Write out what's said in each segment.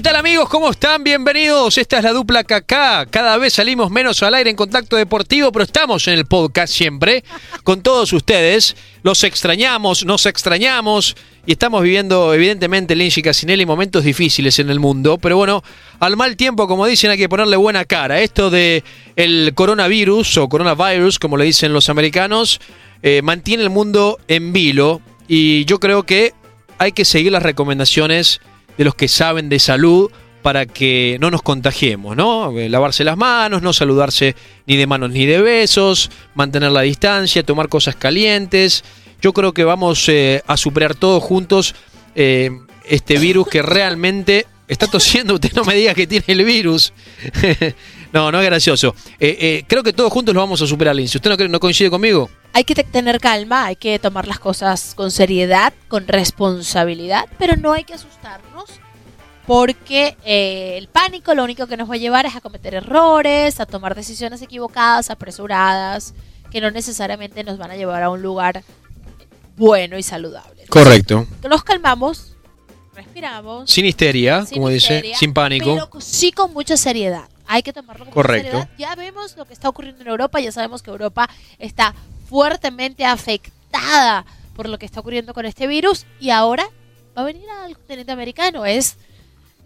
¿Qué tal amigos? ¿Cómo están? Bienvenidos. Esta es la dupla KK. Cada vez salimos menos al aire en contacto deportivo, pero estamos en el podcast siempre con todos ustedes. Los extrañamos, nos extrañamos y estamos viviendo evidentemente Lindsay Casinelli momentos difíciles en el mundo, pero bueno, al mal tiempo, como dicen, hay que ponerle buena cara. Esto de el coronavirus o coronavirus, como le dicen los americanos, eh, mantiene el mundo en vilo y yo creo que hay que seguir las recomendaciones de los que saben de salud para que no nos contagiemos, ¿no? Eh, lavarse las manos, no saludarse ni de manos ni de besos, mantener la distancia, tomar cosas calientes. Yo creo que vamos eh, a superar todos juntos eh, este virus que realmente está tosiendo. Usted no me diga que tiene el virus. no, no es gracioso. creo que todos juntos lo vamos a superar, Si ¿Usted no, no coincide conmigo? Hay que tener calma, hay que tomar las cosas con seriedad, con responsabilidad, pero no hay que asustarnos porque eh, el pánico lo único que nos va a llevar es a cometer errores, a tomar decisiones equivocadas, apresuradas, que no necesariamente nos van a llevar a un lugar bueno y saludable. Correcto. Nos calmamos, respiramos. Sin histeria, como dice, sin pánico. Pero sí con mucha seriedad. Hay que tomarlo con Correcto. seriedad. Ya vemos lo que está ocurriendo en Europa, ya sabemos que Europa está fuertemente afectada por lo que está ocurriendo con este virus y ahora va a venir al continente americano. Es,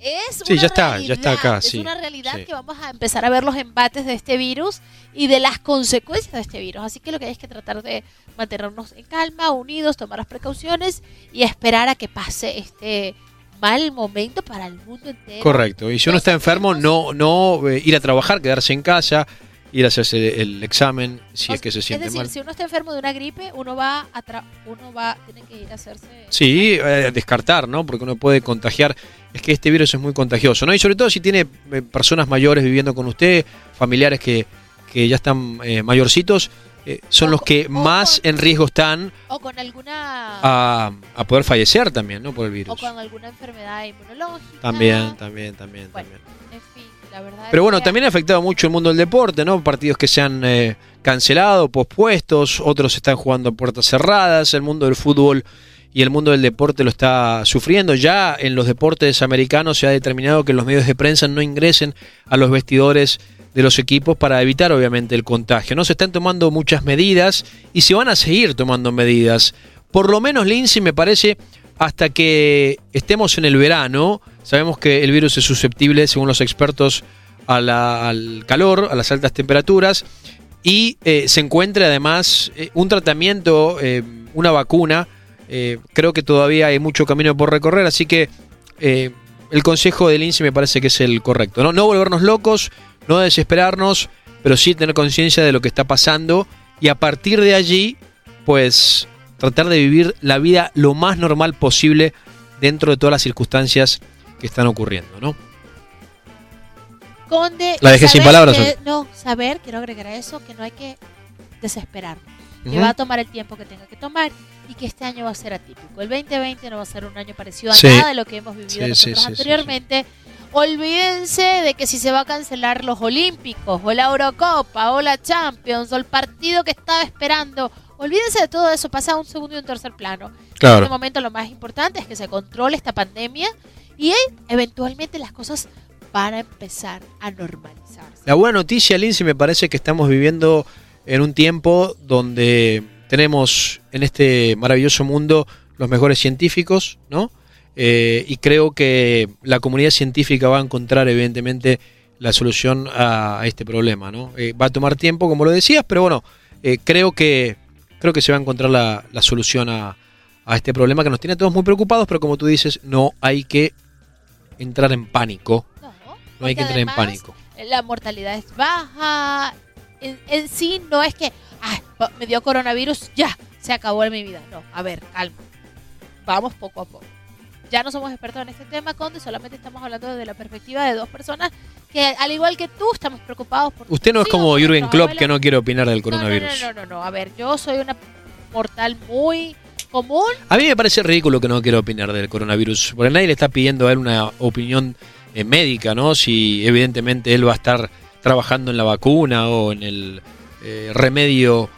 es sí, ya está, ya está acá. Es una realidad que vamos a empezar a ver los embates de este virus y de las consecuencias de este virus. Así que lo que hay es que tratar de mantenernos en calma, unidos, tomar las precauciones y esperar a que pase este mal momento para el mundo entero. Correcto. Y si uno está enfermo, no, no eh, ir a trabajar, quedarse en casa, ir a hacerse el examen si es que se siente es decir, mal. si uno está enfermo de una gripe, uno va a uno va tiene que ir a hacerse Sí, eh, descartar, ¿no? Porque uno puede contagiar, es que este virus es muy contagioso, ¿no? Y sobre todo si tiene eh, personas mayores viviendo con usted, familiares que, que ya están eh, mayorcitos, son los que más en riesgo están o con alguna a, a, poder fallecer también, ¿no? Por el virus. O con alguna enfermedad inmunológica. También, también, también, también. En fin. Pero bueno, también ha afectado mucho el mundo del deporte, ¿no? Partidos que se han eh, cancelado, pospuestos, otros están jugando a puertas cerradas, el mundo del fútbol y el mundo del deporte lo está sufriendo. Ya en los deportes americanos se ha determinado que los medios de prensa no ingresen a los vestidores de los equipos para evitar obviamente el contagio. No se están tomando muchas medidas y se van a seguir tomando medidas. Por lo menos Lindsay me parece hasta que estemos en el verano Sabemos que el virus es susceptible, según los expertos, al calor, a las altas temperaturas, y eh, se encuentra además eh, un tratamiento, eh, una vacuna. creo que todavía hay mucho camino por recorrer, así que el consejo del INSI me parece que es el correcto. ¿no? no volvernos locos, no desesperarnos, pero sí tener conciencia de lo que está pasando y a partir de allí, pues tratar de vivir la vida lo más normal posible dentro de todas las circunstancias que están ocurriendo, ¿no? Conde, la dejé sin palabras. no, saber, quiero agregar a eso, que no hay que desesperar, que va a tomar el tiempo que tenga que tomar y que este año va a ser atípico. El 2020 no va a ser un año parecido a nada de lo que hemos vivido nosotros anteriormente. Olvídense de que si se va a cancelar los Olímpicos o la Eurocopa o la Champions o el partido que estaba esperando, olvídense de todo eso, pasa a un segundo y un tercer plano. Claro. En este momento lo más importante es que se controle esta pandemia y eventualmente las cosas van a empezar a normalizarse. La buena noticia, Lindsay, me parece que estamos viviendo en un tiempo donde tenemos en este maravilloso mundo los mejores científicos, ¿no? Eh, y creo que la comunidad científica va a encontrar, evidentemente, la solución a, este problema, ¿no? Eh, va a tomar tiempo, como lo decías, pero bueno, eh, creo que creo que se va a encontrar la, solución a, a, este problema que nos tiene a todos muy preocupados, pero como tú dices, no hay que entrar en pánico. No, no hay que entrar en pánico. La mortalidad es baja. En, sí no es que me dio coronavirus, ya, se acabó en mi vida. No, a ver, calma. Vamos poco a poco. Ya no somos expertos en este tema, Conde, solamente estamos hablando desde la perspectiva de dos personas que, al igual que tú, estamos preocupados por... Usted no es como Jürgen Klopp que no quiere opinar del coronavirus. No, no, no, no, A ver, yo soy una mortal muy A mí me parece ridículo que no quiera opinar del coronavirus, porque nadie le está pidiendo a él una opinión eh, médica, ¿no? Si evidentemente él va a estar trabajando en la vacuna o en el eh, remedio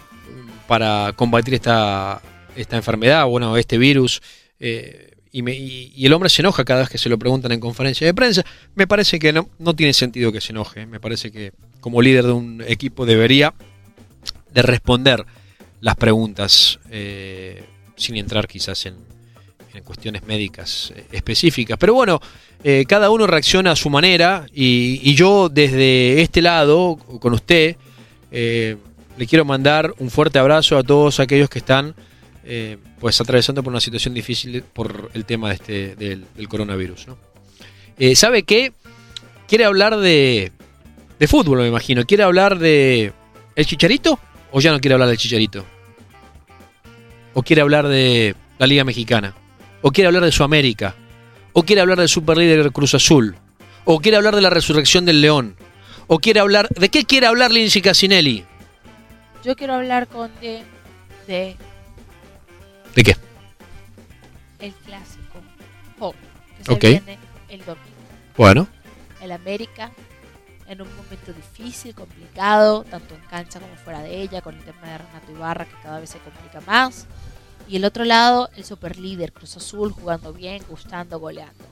para combatir esta, esta enfermedad, bueno, este virus. Eh, y, el hombre se enoja cada vez que se lo preguntan en conferencia de prensa. Me parece que no, no tiene sentido que se enoje. Me parece que como líder de un equipo debería de responder las preguntas sin entrar quizás en, cuestiones médicas eh, específicas. Pero bueno, eh, cada uno reacciona a su manera y, yo desde este lado, con usted, le quiero mandar un fuerte abrazo a todos aquellos que están eh, pues atravesando por una situación difícil por el tema de este, del, coronavirus. ¿no? Eh, ¿Sabe qué? ¿Quiere hablar de, de fútbol, me imagino? ¿Quiere hablar de el Chicharito o ya no quiere hablar del Chicharito? ¿O quiere hablar de la Liga Mexicana? ¿O quiere hablar de su América? ¿O quiere hablar del superlíder Cruz Azul? ¿O quiere hablar de la resurrección del León? ¿O quiere hablar... ¿De qué quiere hablar Lindsay Casinelli? Yo quiero hablar con de, de ¿De qué? El clásico. Oh, que se viene el domingo. Bueno. El América en un momento difícil, complicado, tanto en cancha como fuera de ella, con el tema de Renato Ibarra que cada vez se complica más. Y el otro lado, el superlíder Cruz Azul jugando bien, gustando, goleando.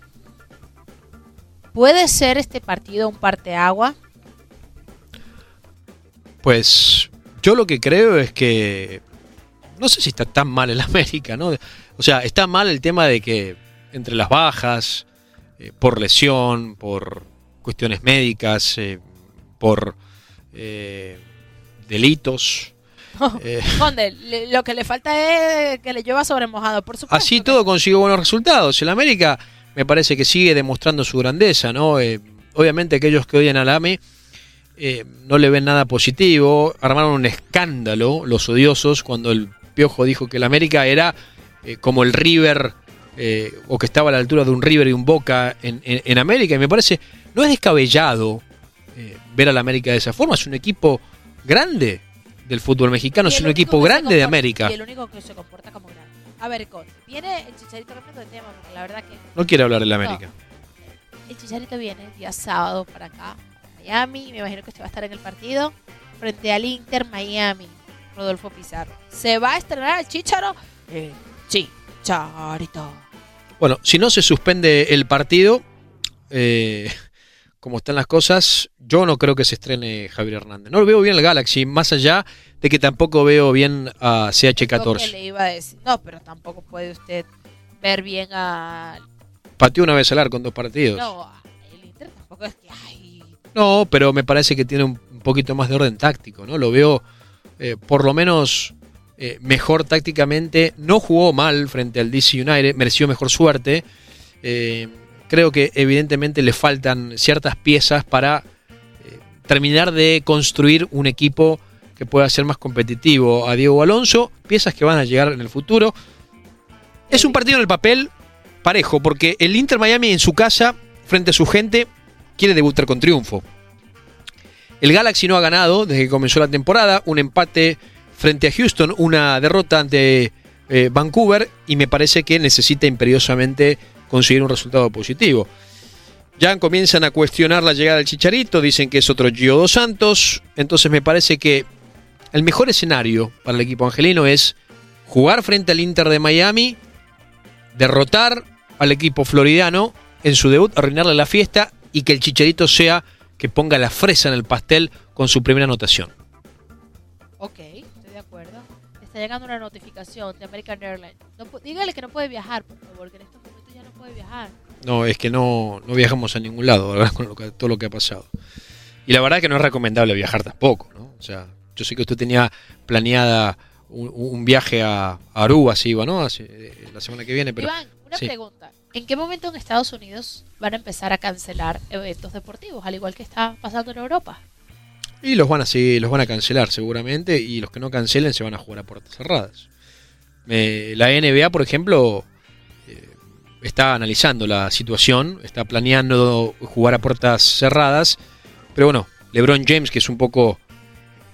¿Puede ser este partido un parteagua? Pues yo lo que creo es que no sé si está tan mal el América, ¿no? O sea, está mal el tema de que entre las bajas, eh, por lesión, por cuestiones médicas, eh, por eh, delitos. lo que le falta es que le lleva sobre mojado, por supuesto. Así todo consigue buenos resultados. El América me parece que sigue demostrando su grandeza, ¿no? obviamente aquellos que odian al AME no le ven nada positivo, armaron un escándalo los odiosos cuando el Piojo dijo que el América era eh, como el River, eh, o que estaba a la altura de un River y un Boca en, América. Y me parece, no es descabellado eh, ver al América de esa forma. Es un equipo grande del fútbol mexicano, es un equipo grande de América. Y el único que se comporta como grande. A ver, Con, viene el Chicharito cambiando de tema, porque la verdad que... No quiere hablar del América. El Chicharito viene día sábado para acá, Miami. Me imagino que usted va a estar en el partido frente al Inter Miami. Rodolfo Pizarro. ¿Se va a estrenar el Chicharo? Eh, Chicharito. Bueno, si no se suspende el partido, eh, como están las cosas, yo no creo que se estrene Javier Hernández. No lo veo bien el Galaxy, más allá de que tampoco veo bien a CH14. Le iba a decir. No, pero tampoco puede usted ver bien a... Pateó una vez al arco en dos partidos. No, el Inter tampoco es que... No, pero me parece que tiene un poquito más de orden táctico, ¿no? Lo veo eh, por lo menos eh, mejor tácticamente. No jugó mal frente al DC United, mereció mejor suerte. Eh, creo que evidentemente le faltan ciertas piezas para terminar de construir un equipo que pueda ser más competitivo a Diego Alonso. Piezas que van a llegar en el futuro. Es un partido en el papel parejo, porque el Inter Miami en su casa, frente a su gente, quiere debutar con triunfo. El Galaxy no ha ganado desde que comenzó la temporada, un empate frente a Houston, una derrota ante eh, Vancouver y me parece que necesita imperiosamente conseguir un resultado positivo. Ya comienzan a cuestionar la llegada del Chicharito, dicen que es otro Gio dos Santos, entonces me parece que el mejor escenario para el equipo angelino es jugar frente al Inter de Miami, derrotar al equipo floridano en su debut, arruinarle la fiesta y que el Chicharito sea que ponga la fresa en el pastel con su primera anotación. Ok, estoy de acuerdo. Está llegando una notificación de American Airlines. dígale que no puede viajar, por favor, que en estos no puede viajar. No, es que no, no viajamos a ningún lado, ¿verdad? Con todo lo que ha pasado. Y la verdad que no es recomendable viajar tampoco, ¿no? O sea, yo sé que usted tenía planeada un, viaje a, Aruba, así iba, ¿no? Eh, la semana que viene, pero... Iván, una pregunta. ¿En qué momento en Estados Unidos van a empezar a cancelar eventos deportivos, al igual que está pasando en Europa? Y los van a sí, los van a cancelar seguramente y los que no cancelen se van a jugar a puertas cerradas. la NBA, por ejemplo, eh, está analizando la situación, está planeando jugar a puertas cerradas, pero bueno, LeBron James, que es un poco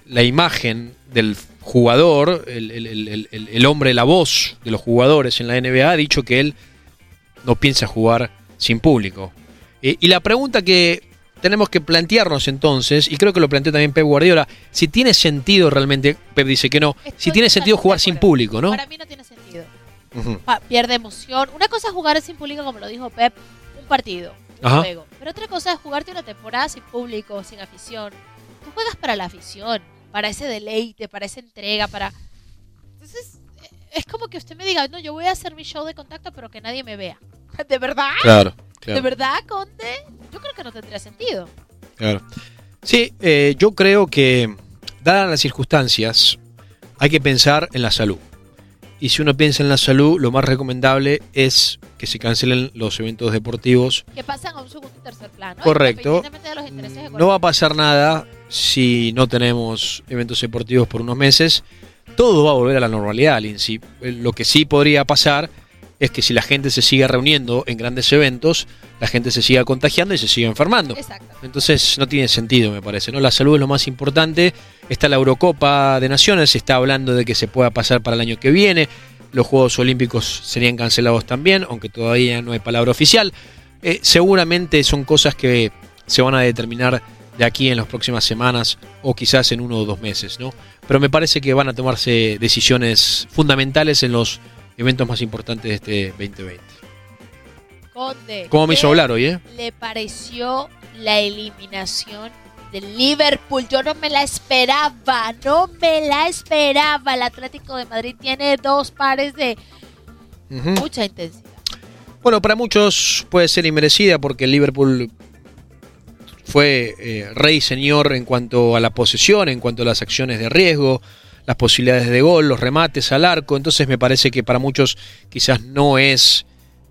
la imagen del jugador, el, el hombre, la voz de los jugadores en la NBA, ha dicho que él no piensa jugar sin público. y la pregunta que tenemos que plantearnos entonces, y creo que lo planteó también Pep Guardiola, si tiene sentido realmente, Pep dice que no, si tiene sentido jugar sin público, ¿no? Para mí no tiene sentido. pierde emoción. Una cosa es jugar sin público, como lo dijo Pep, un partido, un juego. Pero otra cosa es jugarte una temporada sin público, sin afición. Tú juegas para la afición, para ese deleite, para esa entrega, para... Entonces, eh, es como que usted me diga, no, yo voy a hacer mi show de contacto, pero que nadie me vea. ¿De verdad? Claro. ¿De verdad, Conde? Yo creo que no tendría sentido. Claro. Sí, eh, yo creo que, dadas las circunstancias, hay que pensar en la salud. Y si uno piensa en la salud, lo más recomendable es que se cancelen los eventos deportivos. Que pasan a un segundo y tercer plano. Correcto. no va a pasar nada si no tenemos eventos deportivos por unos meses. Todo va a volver a la normalidad, Lindsay. Lo que sí podría pasar es que si la gente se sigue reuniendo en grandes eventos, la gente se siga contagiando y se sigue enfermando. Entonces no tiene sentido, me parece. ¿no? La salud es lo más importante. Está la Eurocopa de Naciones, se está hablando de que se pueda pasar para el año que viene. Los Juegos Olímpicos serían cancelados también, aunque todavía no hay palabra oficial. Eh, seguramente son cosas que se van a determinar de aquí en las próximas semanas o quizás en uno o dos meses, ¿no? Pero me parece que van a tomarse decisiones fundamentales en los eventos más importantes de este 2020. Conde. ¿Cómo me hizo hablar hoy, eh? ¿Le pareció la eliminación del Liverpool? Yo no me la esperaba, no me la esperaba. El Atlético de Madrid tiene dos pares de mucha intensidad. Bueno, para muchos puede ser inmerecida porque el Liverpool fue eh, rey señor en cuanto a la posesión, en cuanto a las acciones de riesgo, las posibilidades de gol, los remates al arco, entonces me parece que para muchos quizás no es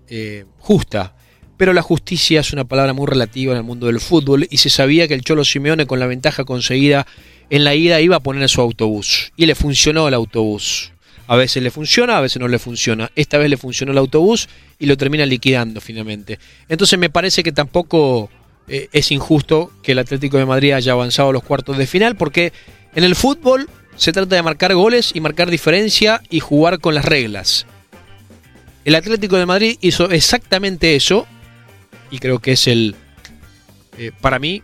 eh, justa. Pero la justicia es una palabra muy relativa en el mundo del fútbol y se sabía que el Cholo Simeone con la ventaja conseguida en la ida iba a poner su autobús y le funcionó el autobús. A veces le funciona, a veces no le funciona. Esta vez le funcionó el autobús y lo termina liquidando finalmente. Entonces me parece que tampoco eh, es injusto que el Atlético de Madrid haya avanzado a los cuartos de final porque en el fútbol se trata de marcar goles y marcar diferencia y jugar con las reglas. El Atlético de Madrid hizo exactamente eso y creo que es el, eh, para mí,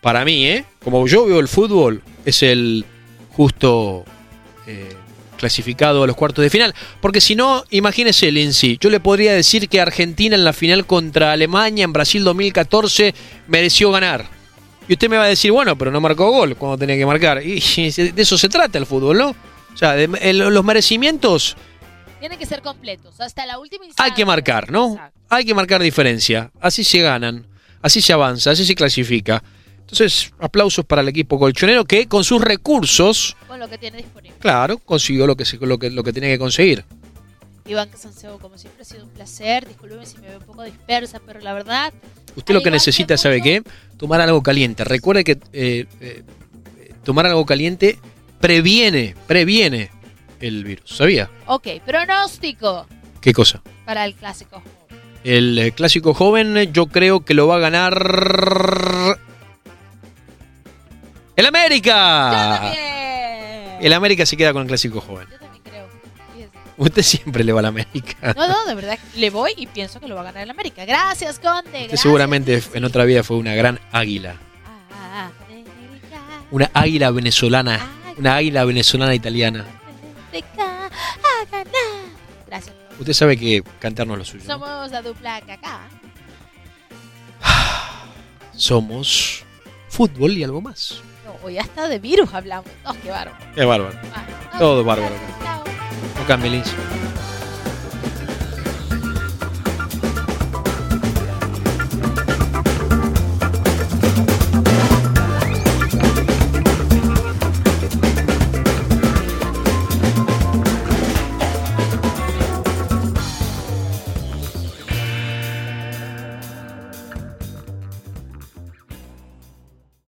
para mí, ¿eh? como yo veo el fútbol, es el justo eh, clasificado a los cuartos de final. Porque si no, imagínese sí. Yo le podría decir que Argentina en la final contra Alemania en Brasil 2014 mereció ganar y usted me va a decir, bueno, pero no marcó gol cuando tenía que marcar. Y de eso se trata el fútbol, ¿no? O sea, los merecimientos... Tienen que ser completos, hasta la última instancia. Hay que marcar, ¿no? Hay que marcar diferencia. Así se ganan, así se avanza, así se clasifica. Entonces, aplausos para el equipo colchonero que con sus recursos... Con lo que tiene disponible. Claro, consiguió lo que, lo que, lo que tenía que conseguir. Iván Casanseo, como siempre ha sido un placer. Disculpen si me veo un poco dispersa, pero la verdad Usted lo que necesita, ¿sabe qué? Tomar algo caliente. Recuerde que eh, eh, tomar algo caliente previene, previene el virus. ¿Sabía? Ok, pronóstico. ¿Qué cosa? Para el clásico joven. El eh, clásico joven yo creo que lo va a ganar... ¡El América! El América se queda con el clásico joven. Usted siempre le va a la América. No, no, de verdad, le voy y pienso que lo va a ganar el América. Gracias, Conde. seguramente en otra vida fue una gran águila. Una águila venezolana. Una águila venezolana italiana. Gracias. Usted sabe que cantarnos lo suyo. Somos la dupla acá. Somos fútbol y algo más. No, hoy hasta de virus hablamos. Oh, qué bárbaro. Qué bárbaro. Todo bárbaro. Chao. No cambie,